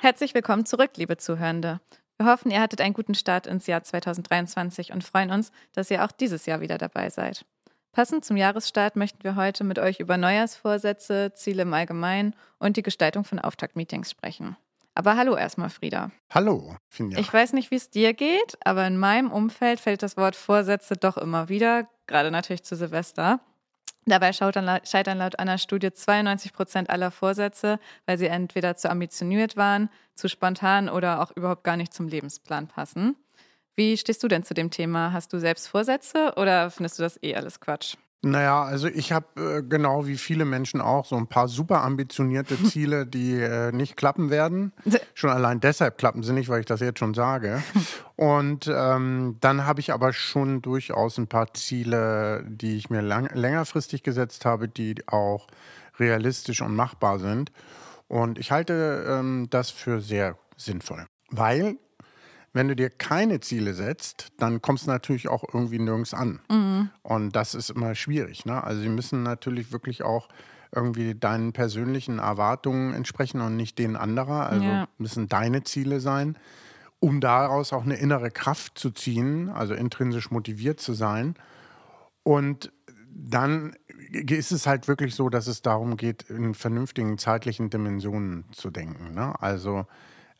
Herzlich willkommen zurück, liebe Zuhörende. Wir hoffen, ihr hattet einen guten Start ins Jahr 2023 und freuen uns, dass ihr auch dieses Jahr wieder dabei seid. Passend zum Jahresstart möchten wir heute mit euch über Neujahrsvorsätze, Ziele im Allgemeinen und die Gestaltung von Auftaktmeetings sprechen. Aber hallo erstmal, Frieda. Hallo, Finja. Ich weiß nicht, wie es dir geht, aber in meinem Umfeld fällt das Wort Vorsätze doch immer wieder, gerade natürlich zu Silvester. Dabei scheitern laut einer Studie 92 Prozent aller Vorsätze, weil sie entweder zu ambitioniert waren, zu spontan oder auch überhaupt gar nicht zum Lebensplan passen. Wie stehst du denn zu dem Thema? Hast du selbst Vorsätze oder findest du das eh alles Quatsch? Naja, also ich habe äh, genau wie viele Menschen auch so ein paar super ambitionierte Ziele, die äh, nicht klappen werden. Schon allein deshalb klappen sie nicht, weil ich das jetzt schon sage. Und ähm, dann habe ich aber schon durchaus ein paar Ziele, die ich mir lang längerfristig gesetzt habe, die auch realistisch und machbar sind. Und ich halte ähm, das für sehr sinnvoll, weil wenn du dir keine Ziele setzt, dann kommst du natürlich auch irgendwie nirgends an. Mhm. Und das ist immer schwierig. Ne? Also sie müssen natürlich wirklich auch irgendwie deinen persönlichen Erwartungen entsprechen und nicht denen anderer. Also ja. müssen deine Ziele sein, um daraus auch eine innere Kraft zu ziehen, also intrinsisch motiviert zu sein. Und dann ist es halt wirklich so, dass es darum geht, in vernünftigen zeitlichen Dimensionen zu denken. Ne? Also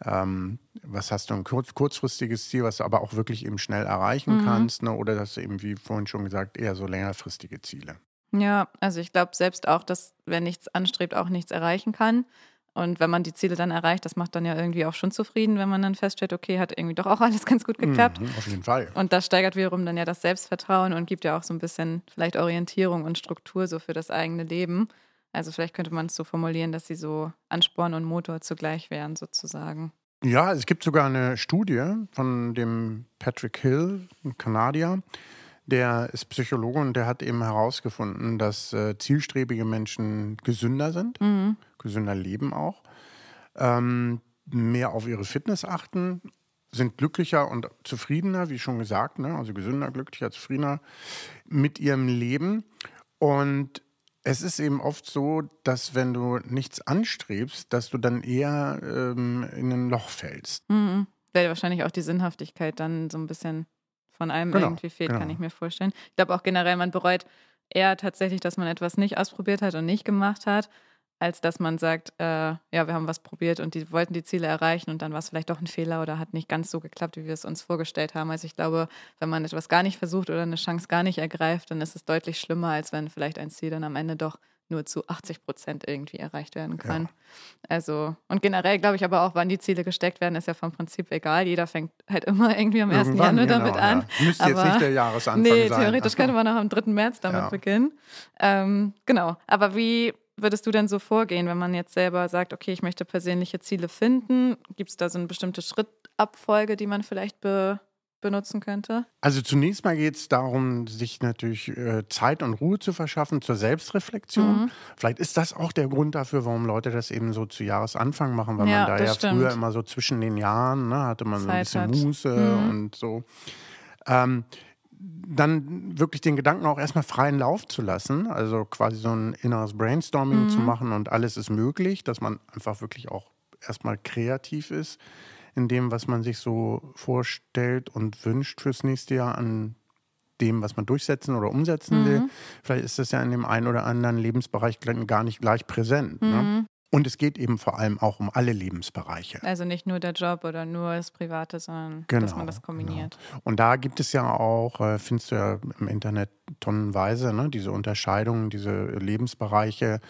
ähm, was hast du ein kurz, kurzfristiges Ziel, was du aber auch wirklich eben schnell erreichen mhm. kannst, ne? oder das eben, wie vorhin schon gesagt, eher so längerfristige Ziele. Ja, also ich glaube selbst auch, dass wer nichts anstrebt, auch nichts erreichen kann. Und wenn man die Ziele dann erreicht, das macht dann ja irgendwie auch schon zufrieden, wenn man dann feststellt, okay, hat irgendwie doch auch alles ganz gut geklappt. Mhm, auf jeden Fall. Und das steigert wiederum dann ja das Selbstvertrauen und gibt ja auch so ein bisschen vielleicht Orientierung und Struktur so für das eigene Leben. Also vielleicht könnte man es so formulieren, dass sie so Ansporn und Motor zugleich wären, sozusagen. Ja, es gibt sogar eine Studie von dem Patrick Hill, ein Kanadier, der ist Psychologe und der hat eben herausgefunden, dass äh, zielstrebige Menschen gesünder sind, mhm. gesünder leben auch, ähm, mehr auf ihre Fitness achten, sind glücklicher und zufriedener, wie schon gesagt, ne? also gesünder, glücklicher, zufriedener mit ihrem Leben. Und es ist eben oft so, dass wenn du nichts anstrebst, dass du dann eher ähm, in ein Loch fällst. Mhm. Weil wahrscheinlich auch die Sinnhaftigkeit dann so ein bisschen von allem genau, irgendwie fehlt, genau. kann ich mir vorstellen. Ich glaube auch generell, man bereut eher tatsächlich, dass man etwas nicht ausprobiert hat und nicht gemacht hat, als dass man sagt, äh, ja, wir haben was probiert und die wollten die Ziele erreichen und dann war es vielleicht doch ein Fehler oder hat nicht ganz so geklappt, wie wir es uns vorgestellt haben. Also ich glaube, wenn man etwas gar nicht versucht oder eine Chance gar nicht ergreift, dann ist es deutlich schlimmer, als wenn vielleicht ein Ziel dann am Ende doch nur zu 80 Prozent irgendwie erreicht werden kann. Ja. Also, und generell glaube ich aber auch, wann die Ziele gesteckt werden, ist ja vom Prinzip egal. Jeder fängt halt immer irgendwie am 1. Januar genau, damit an. Ja. Müsste aber, jetzt nicht der Jahresanfang nee, sein. theoretisch könnte man auch am 3. März damit ja. beginnen. Ähm, genau. Aber wie würdest du denn so vorgehen, wenn man jetzt selber sagt, okay, ich möchte persönliche Ziele finden? Gibt es da so eine bestimmte Schrittabfolge, die man vielleicht be benutzen könnte? Also zunächst mal geht es darum, sich natürlich äh, Zeit und Ruhe zu verschaffen zur Selbstreflexion. Mhm. Vielleicht ist das auch der Grund dafür, warum Leute das eben so zu Jahresanfang machen, weil ja, man da ja stimmt. früher immer so zwischen den Jahren ne, hatte man Zeit so ein bisschen hat. Muße mhm. und so. Ähm, dann wirklich den Gedanken auch erstmal freien Lauf zu lassen, also quasi so ein inneres Brainstorming mhm. zu machen und alles ist möglich, dass man einfach wirklich auch erstmal kreativ ist in dem, was man sich so vorstellt und wünscht fürs nächste Jahr an dem, was man durchsetzen oder umsetzen mhm. will. Vielleicht ist das ja in dem einen oder anderen Lebensbereich gar nicht gleich präsent. Ne? Mhm. Ne? Und es geht eben vor allem auch um alle Lebensbereiche. Also nicht nur der Job oder nur das Private, sondern genau, dass man das kombiniert. Genau. Und da gibt es ja auch, äh, findest du ja im Internet tonnenweise, ne, diese Unterscheidungen, diese Lebensbereiche.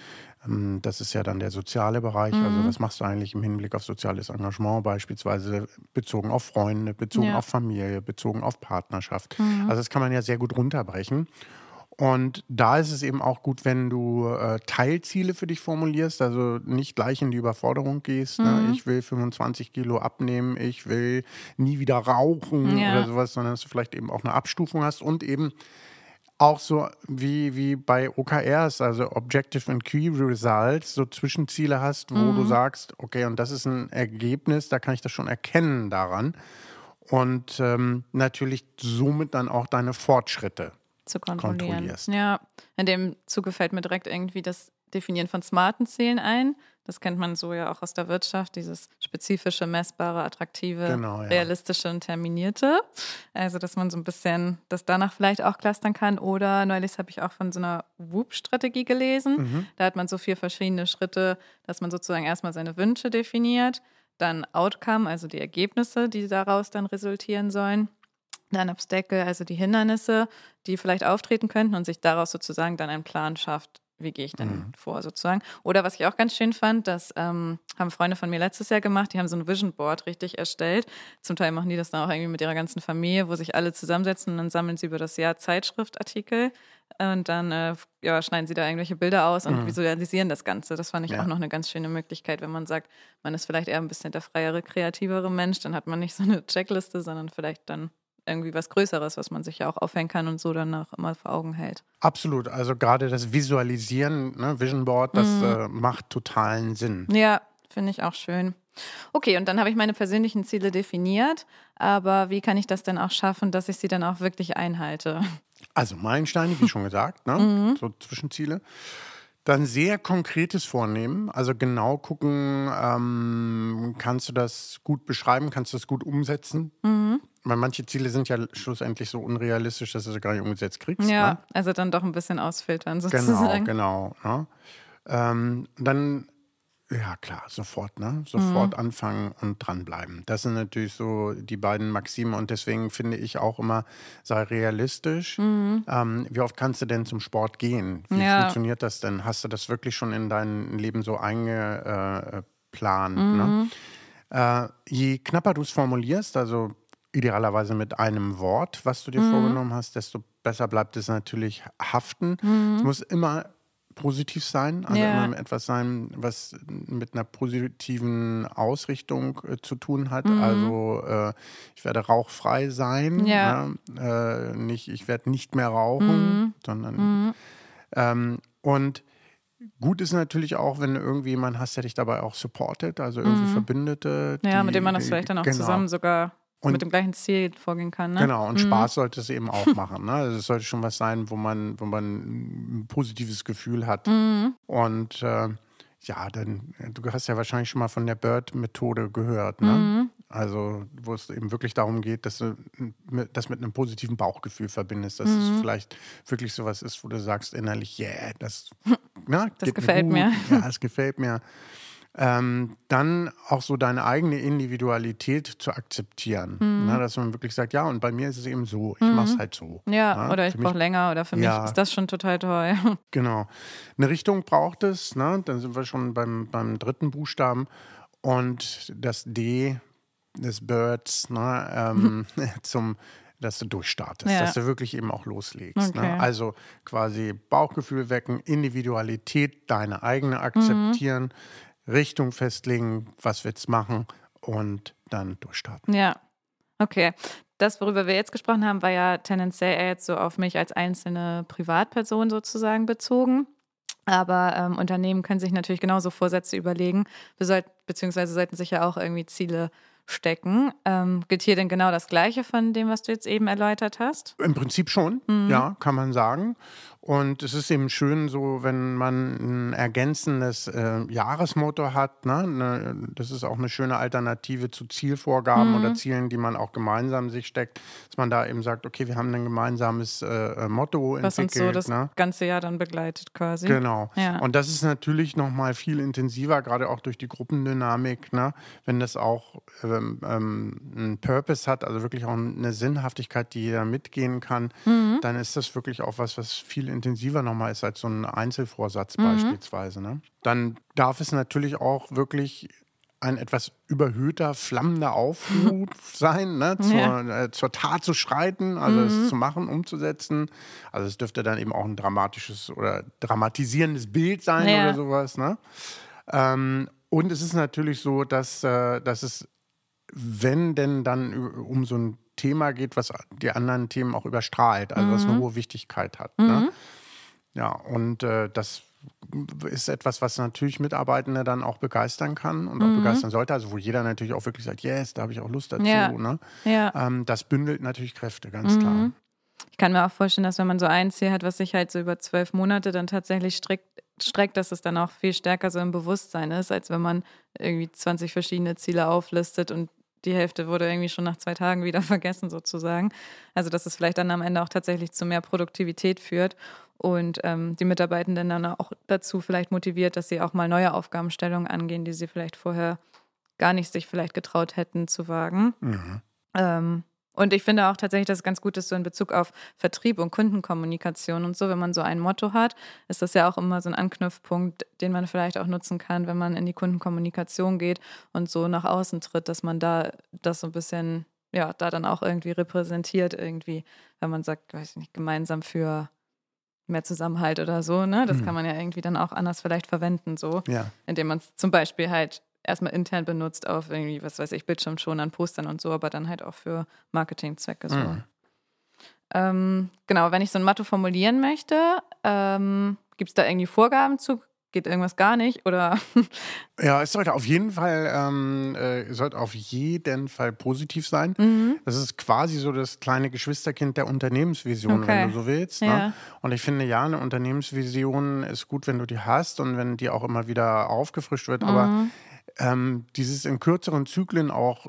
Ähm, das ist ja dann der soziale Bereich. Also mhm. Also was machst du eigentlich im Hinblick auf soziales Engagement, beispielsweise bezogen auf Freunde, bezogen ja. auf Familie, bezogen auf Partnerschaft. Mhm. Also das kann man ja sehr gut runterbrechen. Und da ist es eben auch gut, wenn du äh, Teilziele für dich formulierst, also nicht gleich in die Überforderung gehst. Ne? Mhm. Ne? Ich will 25 Kilo abnehmen, ich will nie wieder rauchen ja. oder sowas, sondern dass du vielleicht eben auch eine Abstufung hast und eben auch so wie, wie bei OKRs, also Objective and Key Results, so Zwischenziele hast, wo mhm. du sagst, okay, und das ist ein Ergebnis, da kann ich das schon erkennen daran. Und ähm, natürlich somit dann auch deine Fortschritte zu kontrollieren. Ja, in dem Zuge fällt mir direkt irgendwie das Definieren von smarten Zielen ein. Das kennt man so ja auch aus der Wirtschaft, dieses spezifische, messbare, attraktive, genau, ja. realistische und terminierte. Also, dass man so ein bisschen das danach vielleicht auch clustern kann. Oder neulich habe ich auch von so einer Whoop-Strategie gelesen. Mhm. Da hat man so vier verschiedene Schritte, dass man sozusagen erstmal seine Wünsche definiert, dann Outcome, also die Ergebnisse, die daraus dann resultieren sollen. Dann Obstacle, also die Hindernisse, die vielleicht auftreten könnten und sich daraus sozusagen dann einen Plan schafft, wie gehe ich denn mhm. vor sozusagen. Oder was ich auch ganz schön fand, das ähm, haben Freunde von mir letztes Jahr gemacht, die haben so ein Vision Board richtig erstellt. Zum Teil machen die das dann auch irgendwie mit ihrer ganzen Familie, wo sich alle zusammensetzen und dann sammeln sie über das Jahr Zeitschriftartikel und dann äh, ja, schneiden sie da irgendwelche Bilder aus und mhm. visualisieren das Ganze. Das fand ich ja. auch noch eine ganz schöne Möglichkeit, wenn man sagt, man ist vielleicht eher ein bisschen der freiere, kreativere Mensch, dann hat man nicht so eine Checkliste, sondern vielleicht dann irgendwie was Größeres, was man sich ja auch aufhängen kann und so dann auch immer vor Augen hält. Absolut. Also gerade das Visualisieren, ne, Vision Board, das mhm. äh, macht totalen Sinn. Ja, finde ich auch schön. Okay, und dann habe ich meine persönlichen Ziele definiert, aber wie kann ich das denn auch schaffen, dass ich sie dann auch wirklich einhalte? Also Meilensteine, wie schon gesagt, ne? Mhm. so Zwischenziele. Dann sehr konkretes vornehmen, also genau gucken, ähm, kannst du das gut beschreiben, kannst du das gut umsetzen. Mhm. Weil manche Ziele sind ja schlussendlich so unrealistisch, dass du sie gar nicht umgesetzt kriegst. Ja, ne? also dann doch ein bisschen ausfiltern sozusagen. Genau, genau. Ne? Ähm, dann ja, klar, sofort, ne? Sofort mhm. anfangen und dranbleiben. Das sind natürlich so die beiden Maxime und deswegen finde ich auch immer, sei realistisch. Mhm. Ähm, wie oft kannst du denn zum Sport gehen? Wie ja. funktioniert das denn? Hast du das wirklich schon in dein Leben so eingeplant? Ne? Mhm. Ne? Äh, je knapper du es formulierst, also idealerweise mit einem Wort, was du dir mhm. vorgenommen hast, desto besser bleibt es natürlich haften. Mhm. Es muss immer positiv sein, also ja. immer etwas sein, was mit einer positiven Ausrichtung äh, zu tun hat. Mhm. Also äh, ich werde rauchfrei sein, ja. Ja, äh, nicht, ich werde nicht mehr rauchen, mhm. sondern mhm. ähm, und Gut ist natürlich auch, wenn du irgendwie jemanden hast, der dich dabei auch supportet, also irgendwie mhm. Verbündete. Ja, mit dem man das vielleicht dann auch genau. zusammen sogar und mit dem gleichen Ziel vorgehen kann. Ne? Genau, und mhm. Spaß sollte es eben auch machen. Ne? Also es sollte schon was sein, wo man, wo man ein positives Gefühl hat. Mhm. Und äh, ja, dann, du hast ja wahrscheinlich schon mal von der Bird-Methode gehört, ne? Mhm. Also, wo es eben wirklich darum geht, dass du das mit einem positiven Bauchgefühl verbindest, dass es mhm. vielleicht wirklich sowas ist, wo du sagst innerlich, yeah, das, ne, das gefällt mir, mir. Ja, es gefällt mir ähm, dann auch so deine eigene Individualität zu akzeptieren. Mhm. Ne, dass man wirklich sagt, ja, und bei mir ist es eben so, ich mhm. mache es halt so. Ja, ne? oder ich brauche länger oder für mich ja. ist das schon total toll. Genau. Eine Richtung braucht es, ne? dann sind wir schon beim, beim dritten Buchstaben. Und das D des Birds ne, ähm, zum dass du durchstartest, ja. dass du wirklich eben auch loslegst. Ne? Okay. Ne? Also quasi Bauchgefühl wecken, Individualität, deine eigene akzeptieren, mhm. Richtung festlegen, was wir jetzt machen und dann durchstarten. Ja, okay. Das, worüber wir jetzt gesprochen haben, war ja tendenziell eher jetzt so auf mich als einzelne Privatperson sozusagen bezogen. Aber ähm, Unternehmen können sich natürlich genauso Vorsätze überlegen, beziehungsweise sollten sich ja auch irgendwie Ziele stecken. Ähm, gilt hier denn genau das Gleiche von dem, was du jetzt eben erläutert hast? Im Prinzip schon, mhm. ja, kann man sagen. Und es ist eben schön so, wenn man ein ergänzendes äh, Jahresmotto hat. Ne? Ne, das ist auch eine schöne Alternative zu Zielvorgaben mhm. oder Zielen, die man auch gemeinsam sich steckt. Dass man da eben sagt, okay, wir haben ein gemeinsames äh, Motto Was entwickelt. Was uns so das ne? ganze Jahr dann begleitet quasi. Genau. Ja. Und das ist natürlich nochmal viel intensiver, gerade auch durch die Gruppendynamik. Ne? Wenn das auch ähm, ähm, einen Purpose hat, also wirklich auch eine Sinnhaftigkeit, die jeder mitgehen kann, mhm. dann ist das wirklich auch was, was viel intensiver nochmal ist als so ein Einzelvorsatz mhm. beispielsweise. Ne? Dann darf es natürlich auch wirklich ein etwas überhöhter, flammender Aufruf sein, ne? zur, ja. äh, zur, Tat zu schreiten, also mhm. es zu machen, umzusetzen. Also es dürfte dann eben auch ein dramatisches oder dramatisierendes Bild sein ja. oder sowas. Ne? Ähm, und es ist natürlich so, dass, äh, dass es, wenn denn dann um so ein Thema geht, was die anderen Themen auch überstrahlt, also mhm. was eine mhm. hohe Wichtigkeit hat. Ne? Mhm. Ne? Ja, und äh, das ist etwas, was natürlich Mitarbeitende dann auch begeistern kann und auch mhm. begeistern sollte. Also wo jeder natürlich auch wirklich sagt, yes, da habe ich auch Lust dazu. Ja. Ne? Ja. Ähm, das bündelt natürlich Kräfte, ganz mhm. klar. Ich kann mir auch vorstellen, dass wenn man so ein Ziel hat, was sich halt so über zwölf Monate dann tatsächlich streckt, streckt, dass es dann auch viel stärker so im Bewusstsein ist, als wenn man irgendwie 20 verschiedene Ziele auflistet und die Hälfte wurde irgendwie schon nach zwei Tagen wieder vergessen sozusagen. Also dass es vielleicht dann am Ende auch tatsächlich zu mehr Produktivität führt und ähm, die Mitarbeitenden dann auch dazu vielleicht motiviert, dass sie auch mal neue Aufgabenstellungen angehen, die sie vielleicht vorher gar nicht sich vielleicht getraut hätten zu wagen. Mhm. Ähm, und ich finde auch tatsächlich, dass es ganz gut ist, so in Bezug auf Vertrieb und Kundenkommunikation und so, wenn man so ein Motto hat, ist das ja auch immer so ein Anknüpfpunkt, den man vielleicht auch nutzen kann, wenn man in die Kundenkommunikation geht und so nach außen tritt, dass man da das so ein bisschen, ja, da dann auch irgendwie repräsentiert, irgendwie, wenn man sagt, weiß ich nicht, gemeinsam für mehr Zusammenhalt oder so, ne? Das mhm. kann man ja irgendwie dann auch anders vielleicht verwenden, so. Ja. Indem man es zum Beispiel halt erstmal intern benutzt auf irgendwie, was weiß ich, Bildschirm schon an Postern und so, aber dann halt auch für Marketingzwecke so. Mhm. Ähm, genau, wenn ich so ein Motto formulieren möchte, ähm, gibt es da irgendwie Vorgaben zu? Geht irgendwas gar nicht? Oder? ja, es sollte auf jeden Fall, ähm, äh, sollte auf jeden Fall positiv sein. Mhm. Das ist quasi so das kleine Geschwisterkind der Unternehmensvision, okay. wenn du so willst. Ne? Ja. Ne? Und ich finde, ja, eine Unternehmensvision ist gut, wenn du die hast und wenn die auch immer wieder aufgefrischt wird. Mhm. Aber ähm, dieses in kürzeren Zyklen auch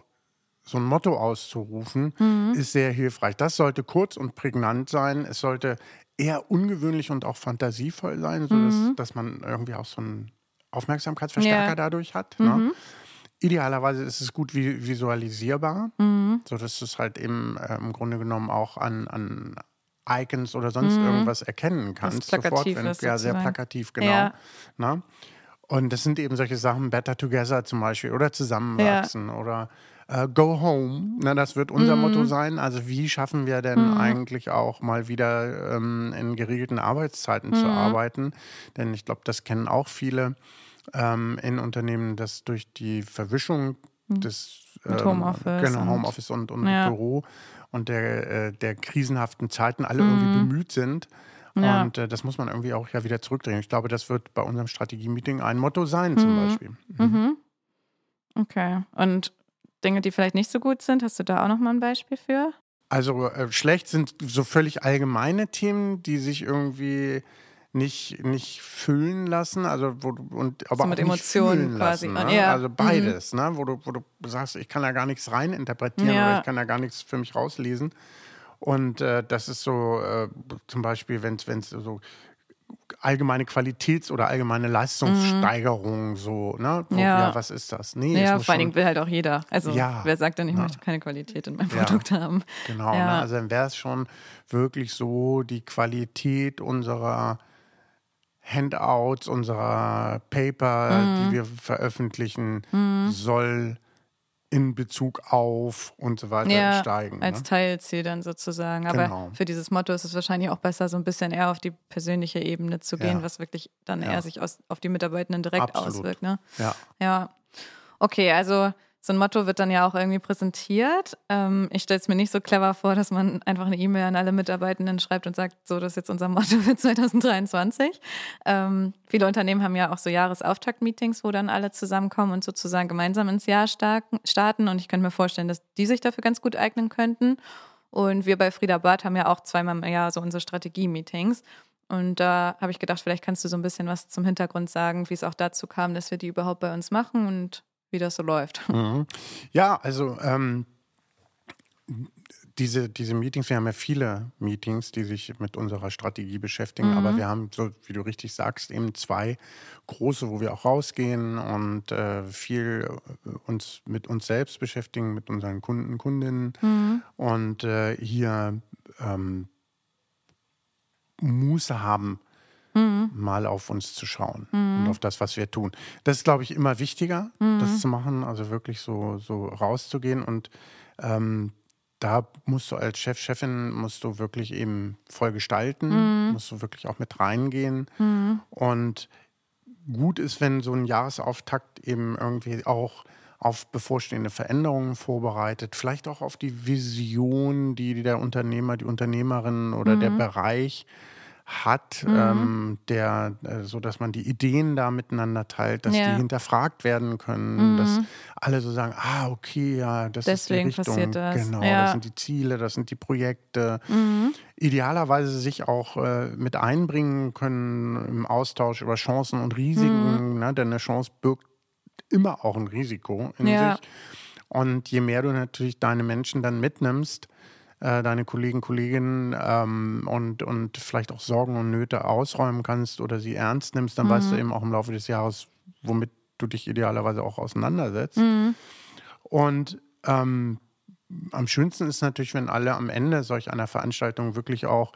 so ein Motto auszurufen, mhm. ist sehr hilfreich. Das sollte kurz und prägnant sein. Es sollte eher ungewöhnlich und auch fantasievoll sein, sodass mhm. dass man irgendwie auch so einen Aufmerksamkeitsverstärker ja. dadurch hat. Ne? Mhm. Idealerweise ist es gut visualisierbar, mhm. sodass du es halt eben äh, im Grunde genommen auch an, an Icons oder sonst mhm. irgendwas erkennen kannst. Sofort, wenn, ja, sehr plakativ, genau. Ja. Ne? Und das sind eben solche Sachen, Better Together zum Beispiel oder Zusammenwachsen ja. oder äh, Go Home. Na, das wird unser mhm. Motto sein. Also wie schaffen wir denn mhm. eigentlich auch mal wieder ähm, in geregelten Arbeitszeiten mhm. zu arbeiten? Denn ich glaube, das kennen auch viele ähm, in Unternehmen, dass durch die Verwischung mhm. des ähm, Homeoffice, genau, Homeoffice und, und ja. Büro und der, äh, der krisenhaften Zeiten alle irgendwie mhm. bemüht sind, ja. Und äh, das muss man irgendwie auch ja wieder zurückdrehen. Ich glaube, das wird bei unserem Strategie-Meeting ein Motto sein, zum mhm. Beispiel. Mhm. Mhm. Okay. Und Dinge, die vielleicht nicht so gut sind, hast du da auch nochmal ein Beispiel für? Also äh, schlecht sind so völlig allgemeine Themen, die sich irgendwie nicht, nicht füllen lassen, also wo du, und aber so mit auch Emotionen quasi. Lassen, ne? ja. Also mhm. beides, mhm. ne? wo, du, wo du sagst, ich kann da gar nichts reininterpretieren ja. oder ich kann da gar nichts für mich rauslesen. Und äh, das ist so äh, zum Beispiel, wenn es so allgemeine Qualitäts- oder allgemeine Leistungssteigerung mhm. so, ne? Wo, ja. ja. was ist das? Nee, ja, vor allen Dingen will halt auch jeder. Also ja, wer sagt denn, ich ja. möchte keine Qualität in meinem Produkt haben? Genau, ne? also dann wäre es schon wirklich so, die Qualität unserer Handouts, unserer Paper, mhm. die wir veröffentlichen, mhm. soll in Bezug auf und so weiter ja, steigen. Als ne? Teilziel dann sozusagen. Aber genau. für dieses Motto ist es wahrscheinlich auch besser, so ein bisschen eher auf die persönliche Ebene zu gehen, ja. was wirklich dann ja. eher sich aus, auf die Mitarbeitenden direkt Absolut. auswirkt. Ne? Ja. Ja. Okay, also so ein Motto wird dann ja auch irgendwie präsentiert. Ähm, ich stelle es mir nicht so clever vor, dass man einfach eine E-Mail an alle Mitarbeitenden schreibt und sagt, so, das ist jetzt unser Motto für 2023. Ähm, viele Unternehmen haben ja auch so Jahresauftakt-Meetings, wo dann alle zusammenkommen und sozusagen gemeinsam ins Jahr starten. Und ich könnte mir vorstellen, dass die sich dafür ganz gut eignen könnten. Und wir bei Frieda Barth haben ja auch zweimal im Jahr so unsere Strategie-Meetings. Und da habe ich gedacht, vielleicht kannst du so ein bisschen was zum Hintergrund sagen, wie es auch dazu kam, dass wir die überhaupt bei uns machen und wie das so läuft. Mhm. Ja, also ähm, diese, diese Meetings, wir haben ja viele Meetings, die sich mit unserer Strategie beschäftigen, mhm. aber wir haben, so wie du richtig sagst, eben zwei große, wo wir auch rausgehen und äh, viel äh, uns mit uns selbst beschäftigen, mit unseren Kunden, Kundinnen mhm. und äh, hier ähm, Muße haben, mhm. mal auf uns zu schauen mhm. und auf das, was wir tun. Das ist, glaube ich, immer wichtiger, mhm. das zu machen, also wirklich so, so rauszugehen und ähm, da musst du als Chef, Chefin, musst du wirklich eben voll gestalten, mhm. musst du wirklich auch mit reingehen. Mhm. Und gut ist, wenn so ein Jahresauftakt eben irgendwie auch auf bevorstehende Veränderungen vorbereitet, vielleicht auch auf die Vision, die der Unternehmer, die Unternehmerin oder mhm. der Bereich hat, mhm. ähm, der, äh, so dass man die Ideen da miteinander teilt, dass ja. die hinterfragt werden können, mhm. dass alle so sagen, ah, okay, ja, das Deswegen ist die Richtung. Passiert das. Genau, ja. das sind die Ziele, das sind die Projekte. Mhm. Idealerweise sich auch äh, mit einbringen können im Austausch über Chancen und Risiken, mhm. ne? denn eine Chance birgt immer auch ein Risiko in ja. sich. Und je mehr du natürlich deine Menschen dann mitnimmst, äh, deine Kollegen, Kolleginnen ähm, und, und vielleicht auch Sorgen und Nöte ausräumen kannst oder sie ernst nimmst, dann mhm. weißt du mhm. eben auch im Laufe des Jahres, womit du dich idealerweise auch auseinandersetzt. Mhm. Und ähm, am schönsten ist natürlich, wenn alle am Ende solch einer Veranstaltung wirklich auch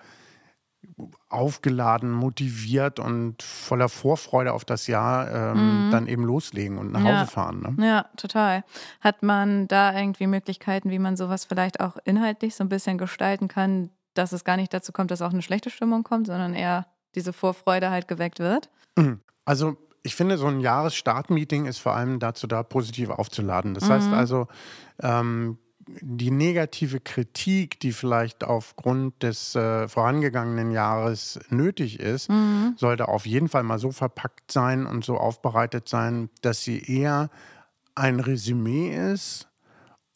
aufgeladen, motiviert und voller Vorfreude auf das Jahr ähm, mhm. dann eben loslegen und nach ja. Hause fahren. Ne? Ja, total. Hat man da irgendwie Möglichkeiten, wie man sowas vielleicht auch inhaltlich so ein bisschen gestalten kann, dass es gar nicht dazu kommt, dass auch eine schlechte Stimmung kommt, sondern eher diese Vorfreude halt geweckt wird? Mhm. Also ich finde, so ein Jahresstartmeeting ist vor allem dazu da, positiv aufzuladen. Das mhm. heißt also, ähm, die negative Kritik, die vielleicht aufgrund des äh, vorangegangenen Jahres nötig ist, mhm. sollte auf jeden Fall mal so verpackt sein und so aufbereitet sein, dass sie eher ein Resümee ist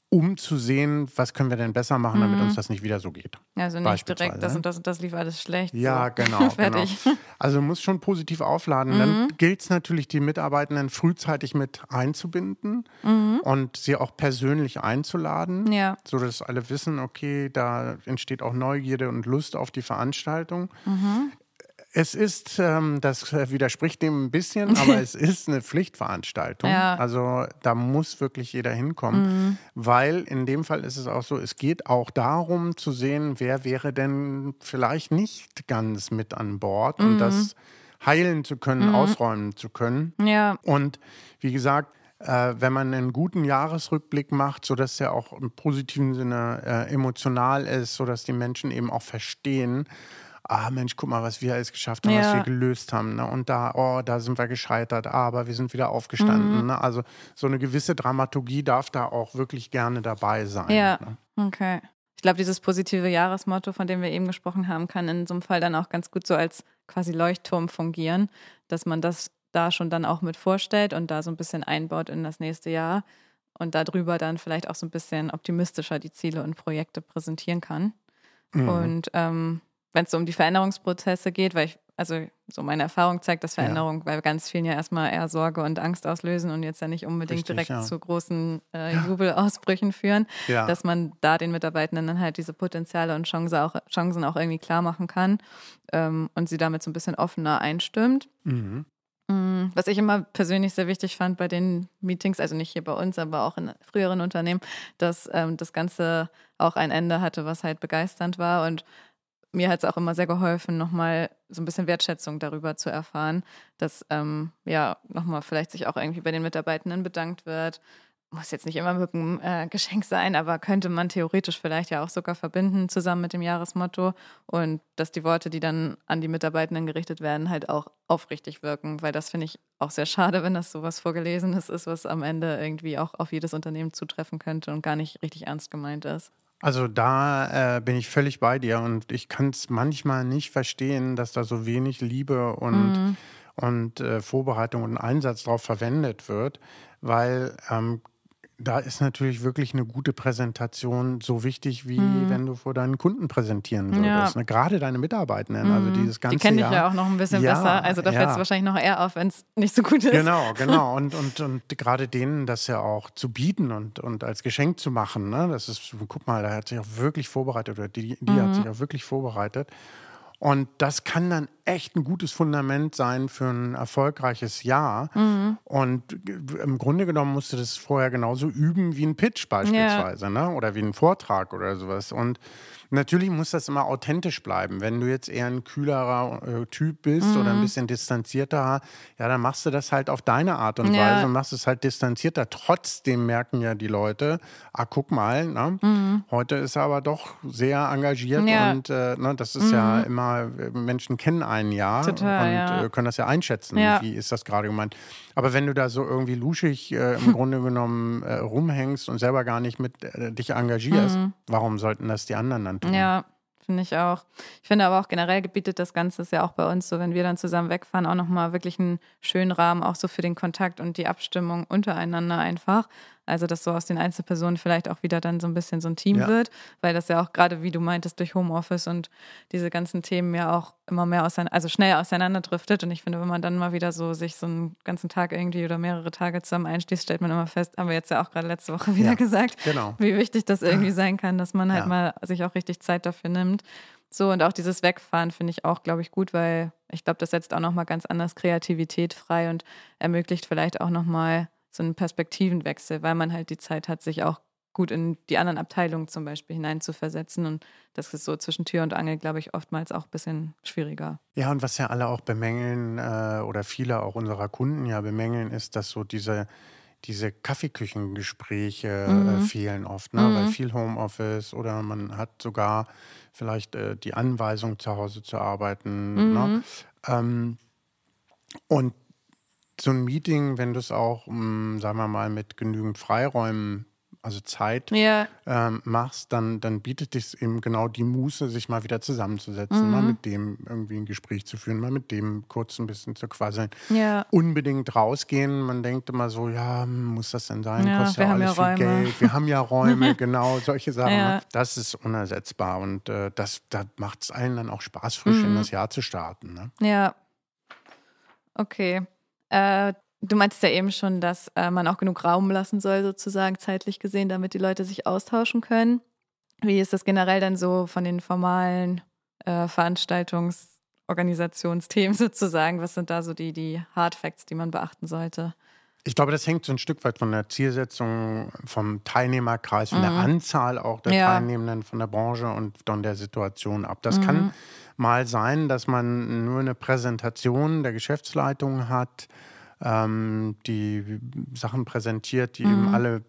um zu sehen, was können wir denn besser machen, damit mhm. uns das nicht wieder so geht. Also nicht direkt, das und das und das lief alles schlecht. Ja, so. genau. Fertig. Genau. Also muss schon positiv aufladen. Mhm. Dann gilt es natürlich, die Mitarbeitenden frühzeitig mit einzubinden mhm. und sie auch persönlich einzuladen, ja. sodass alle wissen, okay, da entsteht auch Neugierde und Lust auf die Veranstaltung. Mhm. Es ist, ähm, das widerspricht dem ein bisschen, aber es ist eine Pflichtveranstaltung. Ja. Also da muss wirklich jeder hinkommen, mhm. weil in dem Fall ist es auch so, es geht auch darum zu sehen, wer wäre denn vielleicht nicht ganz mit an Bord mhm. und das heilen zu können, mhm. ausräumen zu können. Ja. Und wie gesagt, äh, wenn man einen guten Jahresrückblick macht, sodass er auch im positiven Sinne äh, emotional ist, sodass die Menschen eben auch verstehen, ah Mensch, guck mal, was wir alles geschafft haben, ja. was wir gelöst haben. Ne? Und da, oh, da sind wir gescheitert, aber wir sind wieder aufgestanden. Mhm. Ne? Also so eine gewisse Dramaturgie darf da auch wirklich gerne dabei sein. Ja, ne? okay. Ich glaube, dieses positive Jahresmotto, von dem wir eben gesprochen haben, kann in so einem Fall dann auch ganz gut so als quasi Leuchtturm fungieren, dass man das da schon dann auch mit vorstellt und da so ein bisschen einbaut in das nächste Jahr und darüber dann vielleicht auch so ein bisschen optimistischer die Ziele und Projekte präsentieren kann. Mhm. Und ähm, wenn es so um die Veränderungsprozesse geht, weil ich, also so meine Erfahrung zeigt, dass Veränderungen ja. bei ganz vielen ja erstmal eher Sorge und Angst auslösen und jetzt ja nicht unbedingt Richtig, direkt ja. zu großen äh, Jubelausbrüchen führen, dass man da den Mitarbeitenden dann halt diese Potenziale und Chancen auch, Chancen auch irgendwie klar machen kann ähm, und sie damit so ein bisschen offener einstimmt. Mhm. Mm, was ich immer persönlich sehr wichtig fand bei den Meetings, also nicht hier bei uns, aber auch in früheren Unternehmen, dass ähm, das Ganze auch ein Ende hatte, was halt begeisternd war und mir hat es auch immer sehr geholfen, nochmal so ein bisschen Wertschätzung darüber zu erfahren, dass ähm, ja nochmal vielleicht sich auch irgendwie bei den Mitarbeitenden bedankt wird. Muss jetzt nicht immer mit einem äh, Geschenk sein, aber könnte man theoretisch vielleicht ja auch sogar verbinden zusammen mit dem Jahresmotto und dass die Worte, die dann an die Mitarbeitenden gerichtet werden, halt auch aufrichtig wirken, weil das finde ich auch sehr schade, wenn das sowas Vorgelesenes ist, was am Ende irgendwie auch auf jedes Unternehmen zutreffen könnte und gar nicht richtig ernst gemeint ist. Also da äh, bin ich völlig bei dir und ich kann es manchmal nicht verstehen, dass da so wenig Liebe und, mhm. und äh, Vorbereitung und Einsatz drauf verwendet wird, weil ähm, da ist natürlich wirklich eine gute Präsentation so wichtig, wie mhm. wenn du vor deinen Kunden präsentieren würdest. Ja. Ne? Gerade deine Mitarbeitenden, also mhm. also dieses ganze Die kenne ich ja auch noch ein bisschen ja, besser. Also da ja. fällt es wahrscheinlich noch eher auf, wenn es nicht so gut ist. Genau, genau. Und, und, und gerade denen das ja auch zu bieten und, und als Geschenk zu machen. Ne? Das ist, guck mal, da hat sich auch wirklich vorbereitet oder die, die mhm. hat sich auch wirklich vorbereitet. Und das kann dann echt ein gutes Fundament sein für ein erfolgreiches Jahr. Mhm. Und im Grunde genommen musst du das vorher genauso üben wie ein Pitch beispielsweise, ja. ne? oder wie ein Vortrag oder sowas. Und Natürlich muss das immer authentisch bleiben. Wenn du jetzt eher ein kühlerer äh, Typ bist mhm. oder ein mhm. bisschen distanzierter, ja, dann machst du das halt auf deine Art und ja. Weise und machst es halt distanzierter. Trotzdem merken ja die Leute, ah, guck mal, ne? mhm. heute ist er aber doch sehr engagiert ja. und äh, ne, das ist mhm. ja immer, Menschen kennen einen ja Total, und ja. Äh, können das ja einschätzen. Wie ist das gerade gemeint? Aber wenn du da so irgendwie luschig äh, im Grunde genommen äh, rumhängst und selber gar nicht mit äh, dich engagierst, mhm. warum sollten das die anderen dann tun? Ja, finde ich auch. Ich finde aber auch generell gebietet das Ganze ist ja auch bei uns so, wenn wir dann zusammen wegfahren, auch nochmal wirklich einen schönen Rahmen, auch so für den Kontakt und die Abstimmung untereinander einfach. Also, dass so aus den Einzelpersonen vielleicht auch wieder dann so ein bisschen so ein Team ja. wird, weil das ja auch gerade, wie du meintest, durch Homeoffice und diese ganzen Themen ja auch immer mehr auseinander, also schnell auseinanderdriftet. Und ich finde, wenn man dann mal wieder so sich so einen ganzen Tag irgendwie oder mehrere Tage zusammen einschließt, stellt man immer fest, haben wir jetzt ja auch gerade letzte Woche wieder ja, gesagt, genau. wie wichtig das irgendwie sein kann, dass man halt ja. mal sich auch richtig Zeit dafür nimmt. So, und auch dieses Wegfahren finde ich auch, glaube ich, gut, weil ich glaube, das setzt auch nochmal ganz anders Kreativität frei und ermöglicht vielleicht auch nochmal so einen Perspektivenwechsel, weil man halt die Zeit hat, sich auch gut in die anderen Abteilungen zum Beispiel hineinzuversetzen. Und das ist so zwischen Tür und Angel, glaube ich, oftmals auch ein bisschen schwieriger. Ja, und was ja alle auch bemängeln äh, oder viele auch unserer Kunden ja bemängeln, ist, dass so diese diese Kaffeeküchengespräche äh, mhm. äh, fehlen oft, ne? Mhm. weil viel Homeoffice oder man hat sogar vielleicht äh, die Anweisung, zu Hause zu arbeiten. Ne? Mhm. Ne? Ähm, und so ein Meeting, wenn du es auch, mh, mm, sagen wir mal, mit genügend Freiräumen, also Zeit ja. ähm, machst, dann, dann bietet es eben genau die Muße, sich mal wieder zusammenzusetzen, mhm. mal mit dem irgendwie ein Gespräch zu führen, mal mit dem kurz ein bisschen zu quasseln. Ja. Unbedingt rausgehen. Man denkt immer so, ja, muss das denn sein? Ja, Kostet ja alles viel Räume. Geld. Wir haben ja Räume, genau, solche Sachen. Ne? Das ist unersetzbar und äh, das, da macht es allen dann auch Spaß, frisch mhm. in das Jahr zu starten. Ne? Ja. Okay. Äh, du meintest ja eben schon, dass äh, man auch genug Raum lassen soll, sozusagen zeitlich gesehen, damit die Leute sich austauschen können. Wie ist das generell dann so von den formalen äh, Veranstaltungsorganisationsthemen sozusagen? Was sind da so die, die Hard Facts, die man beachten sollte? Ich glaube, das hängt so ein Stück weit von der Zielsetzung, vom Teilnehmerkreis, von mhm. der Anzahl auch der ja. Teilnehmenden, von der Branche und von der Situation ab. Das mhm. kann mal sein, dass man nur eine Präsentation der Geschäftsleitung hat, ähm, die Sachen präsentiert, die mhm. eben alle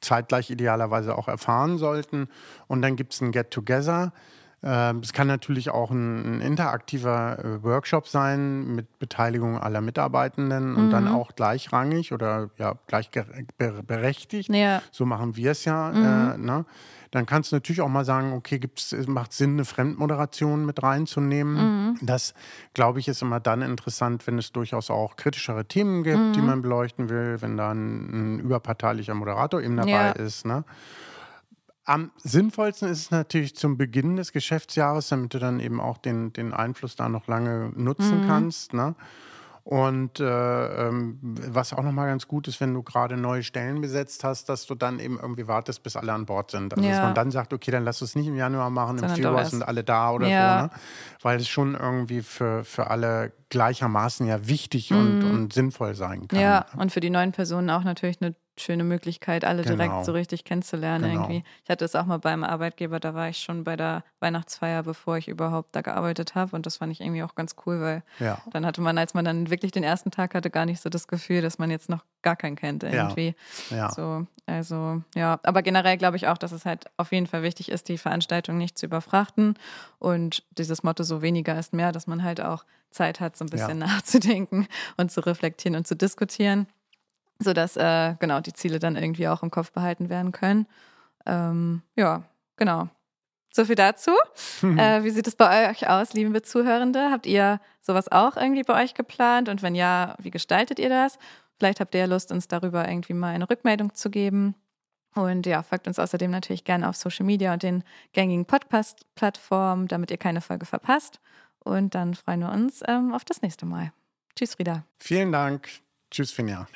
zeitgleich idealerweise auch erfahren sollten. Und dann gibt es ein Get-Together. Ähm, es kann natürlich auch ein, ein interaktiver äh, Workshop sein mit Beteiligung aller Mitarbeitenden und dann mhm. auch gleichrangig oder ja gleichberechtigt. Ja. So machen wir es ja. Mhm. Äh, ne? Dann kannst du natürlich auch mal sagen, okay, gibt's, macht Sinn, eine Fremdmoderation mit reinzunehmen. Mhm. Das, glaube ich, ist immer dann interessant, wenn es durchaus auch kritischere Themen gibt, mhm. die man beleuchten will, wenn da ein, ein überparteilicher Moderator eben dabei ja. ist. Ne? Am sinnvollsten ist es natürlich zum Beginn des Geschäftsjahres, damit du dann eben auch den, den Einfluss da noch lange nutzen mhm. kannst. Ne? Und äh, ähm, was auch nochmal ganz gut ist, wenn du gerade neue Stellen besetzt hast, dass du dann eben irgendwie wartest, bis alle an Bord sind. Also ja. dass man dann sagt, okay, dann lass es nicht im Januar machen, im Februar sind alle da oder ja. so. Ne? Weil es schon irgendwie für, für alle gleichermaßen ja wichtig mhm. und, und sinnvoll sein kann. Ja, und für die neuen Personen auch natürlich eine schöne Möglichkeit, alle genau. direkt so richtig kennenzulernen genau. irgendwie. Ich hatte es auch mal beim Arbeitgeber, da war ich schon bei der Weihnachtsfeier, bevor ich überhaupt da gearbeitet habe und das fand ich irgendwie auch ganz cool, weil ja. dann hatte man, als man dann wirklich den ersten Tag hatte, gar nicht so das Gefühl, dass man jetzt noch gar keinen kennt irgendwie. Ja. ja. So, also ja, aber generell glaube ich auch, dass es halt auf jeden Fall wichtig ist, die Veranstaltung nicht zu überfrachten und dieses Motto so weniger ist mehr, dass man halt auch Zeit hat, so ein bisschen ja. nachzudenken und zu reflektieren und zu diskutieren sodass äh, genau die Ziele dann irgendwie auch im Kopf behalten werden können. Ähm, ja, genau. So viel dazu. Äh, wie sieht es bei euch aus, liebe Zuhörende? Habt ihr sowas auch irgendwie bei euch geplant? Und wenn ja, wie gestaltet ihr das? Vielleicht habt ihr ja Lust, uns darüber irgendwie mal eine Rückmeldung zu geben. Und ja, folgt uns außerdem natürlich gerne auf Social Media und den gängigen Podcast-Plattformen, damit ihr keine Folge verpasst. Und dann freuen wir uns ähm, auf das nächste Mal. Tschüss, Frieda. Vielen Dank. Tschüss, Finja.